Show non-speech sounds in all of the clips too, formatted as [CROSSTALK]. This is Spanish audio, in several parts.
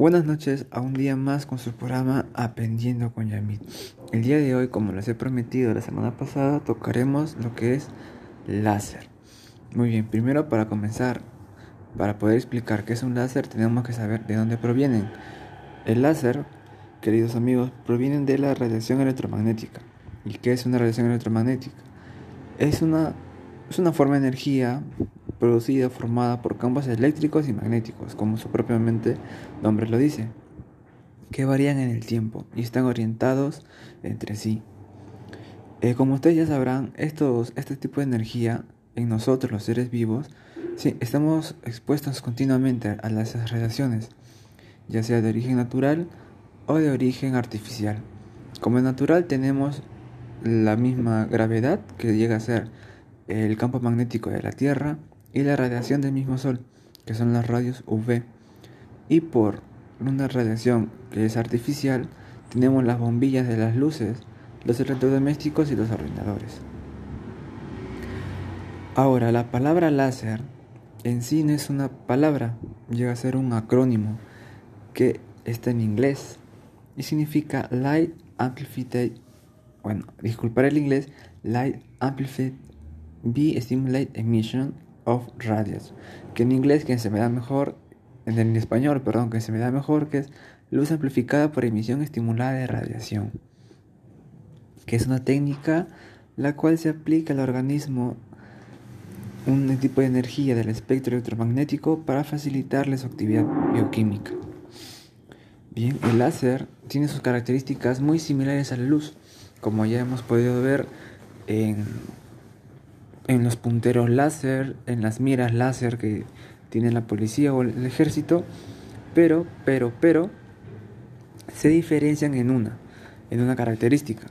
Buenas noches a un día más con su programa Aprendiendo con Yamit. El día de hoy, como les he prometido la semana pasada, tocaremos lo que es láser. Muy bien, primero para comenzar, para poder explicar qué es un láser, tenemos que saber de dónde provienen. El láser, queridos amigos, proviene de la radiación electromagnética. ¿Y qué es una radiación electromagnética? Es una, es una forma de energía producida formada por campos eléctricos y magnéticos, como su propiamente nombre lo dice, que varían en el tiempo y están orientados entre sí. Eh, como ustedes ya sabrán, estos, este tipo de energía en nosotros, los seres vivos, sí, estamos expuestos continuamente a las radiaciones, ya sea de origen natural o de origen artificial. Como es natural tenemos la misma gravedad que llega a ser el campo magnético de la Tierra, y la radiación del mismo Sol, que son las radios UV. Y por una radiación que es artificial, tenemos las bombillas de las luces, los electrodomésticos y los ordenadores. Ahora, la palabra láser en sí no es una palabra, llega a ser un acrónimo que está en inglés y significa Light Amplified, bueno, disculpar el inglés, Light Amplified B Emission of radios, que en inglés que se me da mejor, en español, perdón, que se me da mejor, que es luz amplificada por emisión estimulada de radiación, que es una técnica la cual se aplica al organismo un tipo de energía del espectro electromagnético para facilitarle su actividad bioquímica. Bien, el láser tiene sus características muy similares a la luz, como ya hemos podido ver en en los punteros láser, en las miras láser que tiene la policía o el ejército, pero, pero, pero, se diferencian en una, en una característica.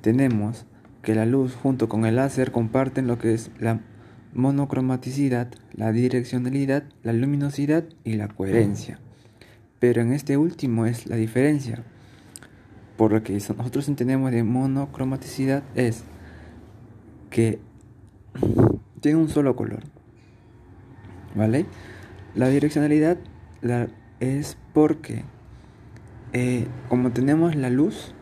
Tenemos que la luz junto con el láser comparten lo que es la monocromaticidad, la direccionalidad, la luminosidad y la coherencia. Pero en este último es la diferencia. Por lo que nosotros entendemos de monocromaticidad es que tiene un solo color. ¿Vale? La direccionalidad es porque eh, como tenemos la luz,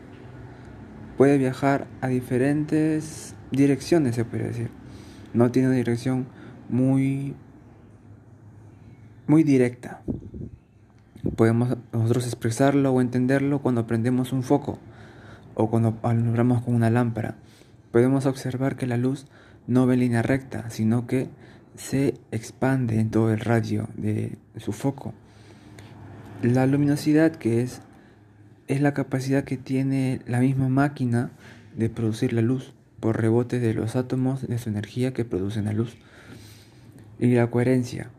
puede viajar a diferentes direcciones, se puede decir. No tiene una dirección muy, muy directa. Podemos nosotros expresarlo o entenderlo cuando prendemos un foco o cuando alumbramos con una lámpara. Podemos observar que la luz no ve línea recta, sino que se expande en todo el radio de su foco. La luminosidad que es es la capacidad que tiene la misma máquina de producir la luz por rebote de los átomos de su energía que producen la luz. Y la coherencia.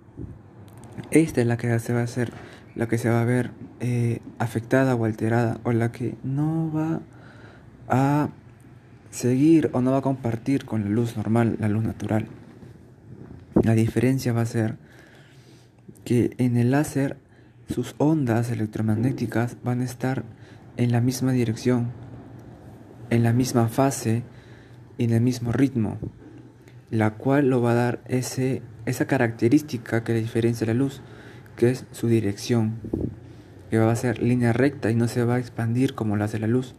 Esta es la que se va a hacer, la que se va a ver eh, afectada o alterada, o la que no va a seguir o no va a compartir con la luz normal, la luz natural. La diferencia va a ser que en el láser sus ondas electromagnéticas van a estar en la misma dirección, en la misma fase y en el mismo ritmo, la cual lo va a dar ese, esa característica que le diferencia la luz, que es su dirección, que va a ser línea recta y no se va a expandir como la hace la luz.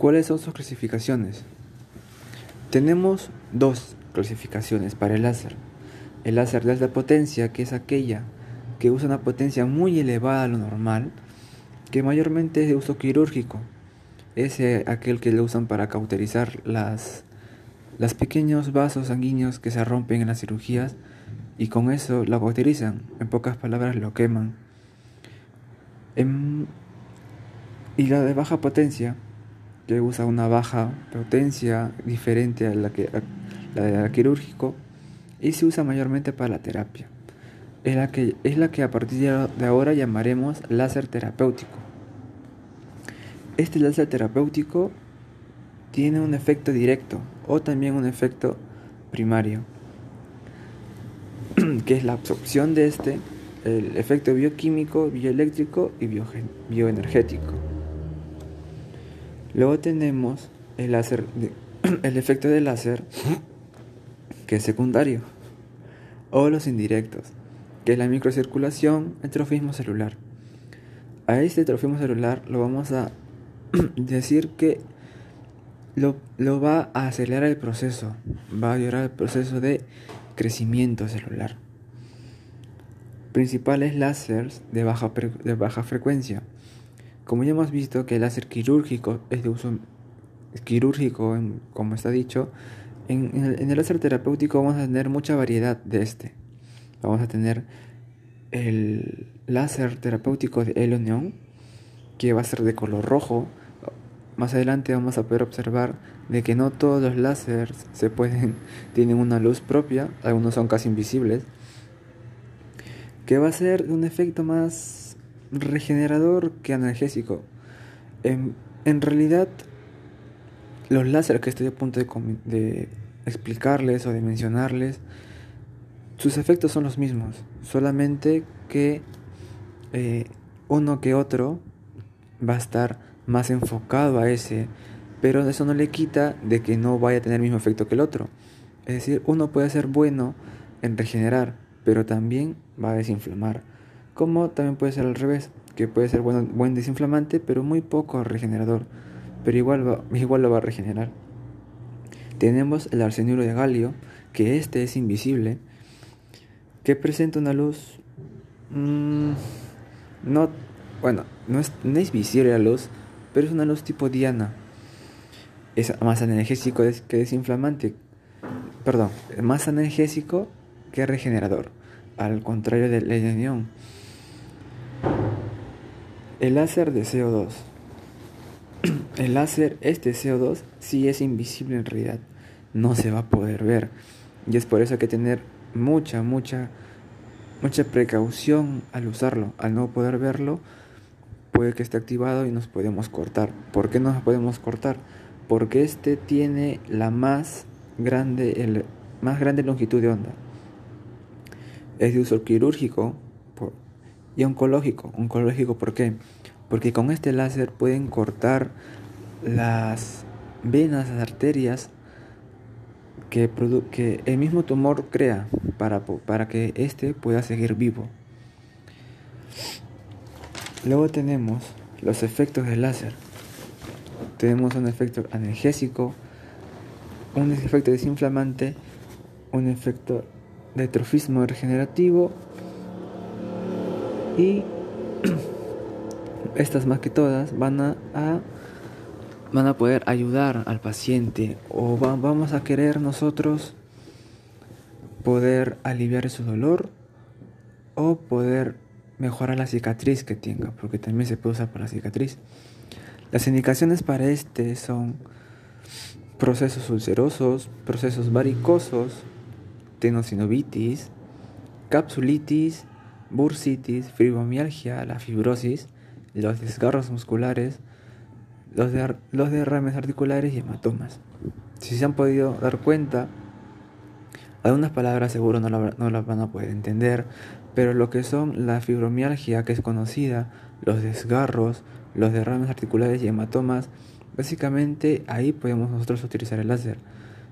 ¿Cuáles son sus clasificaciones? Tenemos dos clasificaciones para el láser. El láser de alta potencia, que es aquella que usa una potencia muy elevada a lo normal, que mayormente es de uso quirúrgico. Es aquel que lo usan para cauterizar las, pequeños vasos sanguíneos que se rompen en las cirugías y con eso lo cauterizan. En pocas palabras, lo queman. Em, y la de baja potencia que usa una baja potencia diferente a la, que, la de quirúrgico y se usa mayormente para la terapia. Es la, que, es la que a partir de ahora llamaremos láser terapéutico. Este láser terapéutico tiene un efecto directo o también un efecto primario, [CLEARS THROAT] que es la absorción de este, el efecto bioquímico, bioeléctrico y bioenergético. Luego tenemos [CLEARS THROAT] el efecto del láser, [CLEARS THROAT] que es secundario, o los indirectos, que es la microcirculación, el trofismo celular. A este trofismo celular lo vamos a [CLEARS THROAT] decir que lo, va a acelerar el proceso, va a ayudar el proceso de crecimiento celular. Principales láseres de baja frecuencia. Como ya hemos visto que el láser quirúrgico es de uso quirúrgico, como está dicho, en, el, láser terapéutico vamos a tener mucha variedad de este. Vamos a tener el láser terapéutico de helio que va a ser de color rojo. Más adelante vamos a poder observar de que no todos los láseres se pueden [LAUGHS] tienen una luz propia, algunos son casi invisibles, que va a ser un efecto más regenerador que analgésico. En, en realidad los láseres que estoy a punto de, explicarles o de mencionarles, sus efectos son los mismos, solamente que eh, uno que otro va a estar más enfocado a ese, pero eso no le quita de que no vaya a tener el mismo efecto que el otro. Es decir, uno puede ser bueno en regenerar, pero también va a desinflamar. Como también puede ser al revés, que puede ser bueno, buen desinflamante, pero muy poco regenerador pero igual, igual lo va a regenerar. Tenemos el arsenuro de galio, que este es invisible, que presenta una luz... Mm, no, bueno, no es, no es visible la luz, pero es una luz tipo diana. Es más analgésico que desinflamante. Perdón, más analgésico que regenerador, al contrario del neón. El láser de CO2 [CLEARS THROAT] el láser, este CO2, sí es invisible en realidad, no se va a poder ver. Y es por eso que tener mucha, mucha, mucha precaución al usarlo. Al no poder verlo, puede que esté activado y nos podemos cortar. ¿Por qué nos podemos cortar? Porque este tiene la más grande, el, más grande longitud de onda. Es de uso quirúrgico y oncológico. Oncológico, ¿por qué? porque con este láser pueden cortar las venas, las arterias que, que el mismo tumor crea para, para que éste pueda seguir vivo. Luego tenemos los efectos del láser. Tenemos un efecto analgésico, un efecto desinflamante, un efecto de trofismo regenerativo y [CLEARS THROAT] estas más que todas van a, van a poder ayudar al paciente o vamos a querer nosotros poder aliviar su dolor o poder mejorar la cicatriz que tenga, porque también se puede usar para la cicatriz. Las indicaciones para este son procesos ulcerosos, procesos varicosos, tenosinovitis, capsulitis, bursitis, fibromialgia, la fibrosis, los desgarros musculares, los, de, los derrames articulares y hematomas. Si se han podido dar cuenta, algunas palabras seguro no, no las van a poder entender, pero lo que son la fibromialgia, que es conocida, los desgarros, los derrames articulares y hematomas, básicamente ahí podemos nosotros utilizar el láser.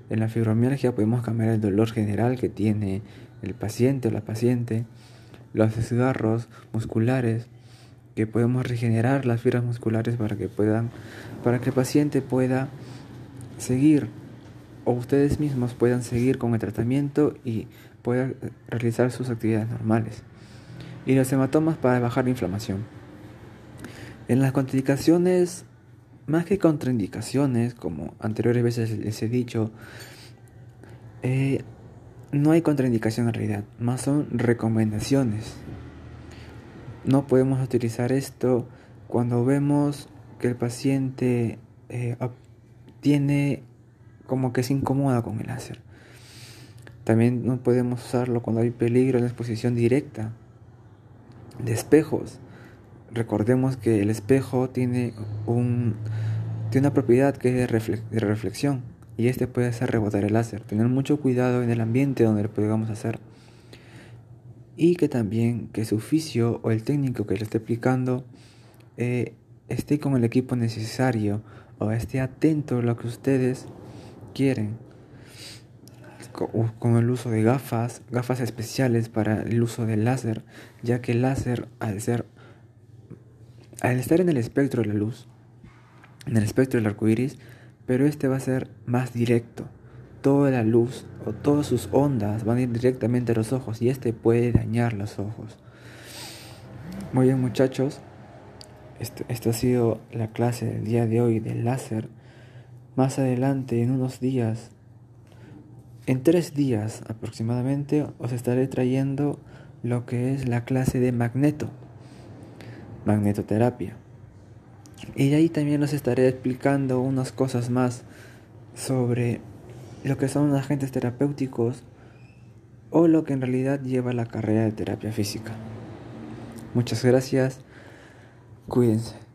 En la fibromialgia podemos cambiar el dolor general que tiene el paciente o la paciente, los desgarros musculares, que podemos regenerar las fibras musculares para que puedan para que el paciente pueda seguir o ustedes mismos puedan seguir con el tratamiento y puedan realizar sus actividades normales. Y los hematomas para bajar la inflamación. En las contraindicaciones, más que contraindicaciones, como anteriores veces les he dicho, eh, no hay contraindicación en realidad, más son recomendaciones. No podemos utilizar esto cuando vemos que el paciente eh, tiene como que se incomoda con el láser. También no podemos usarlo cuando hay peligro en la exposición directa de espejos. Recordemos que el espejo tiene, un, tiene una propiedad que es de reflexión y este puede hacer rebotar el láser. Tener mucho cuidado en el ambiente donde lo podamos hacer y que también que su oficio o el técnico que le esté aplicando eh, esté con el equipo necesario o esté atento a lo que ustedes quieren. con el uso de gafas, gafas especiales para el uso del láser, ya que el láser al ser al estar en el espectro de la luz, en el espectro del arco iris, pero este va a ser más directo. Toda la luz o todas sus ondas van a ir directamente a los ojos y este puede dañar los ojos. Muy bien muchachos, esto, esto ha sido la clase del día de hoy del láser. Más adelante, en unos días, en tres días aproximadamente, os estaré trayendo lo que es la clase de magneto, magnetoterapia. Y ahí también os estaré explicando unas cosas más sobre lo que son agentes terapéuticos o lo que en realidad lleva la carrera de terapia física. Muchas gracias. Cuídense.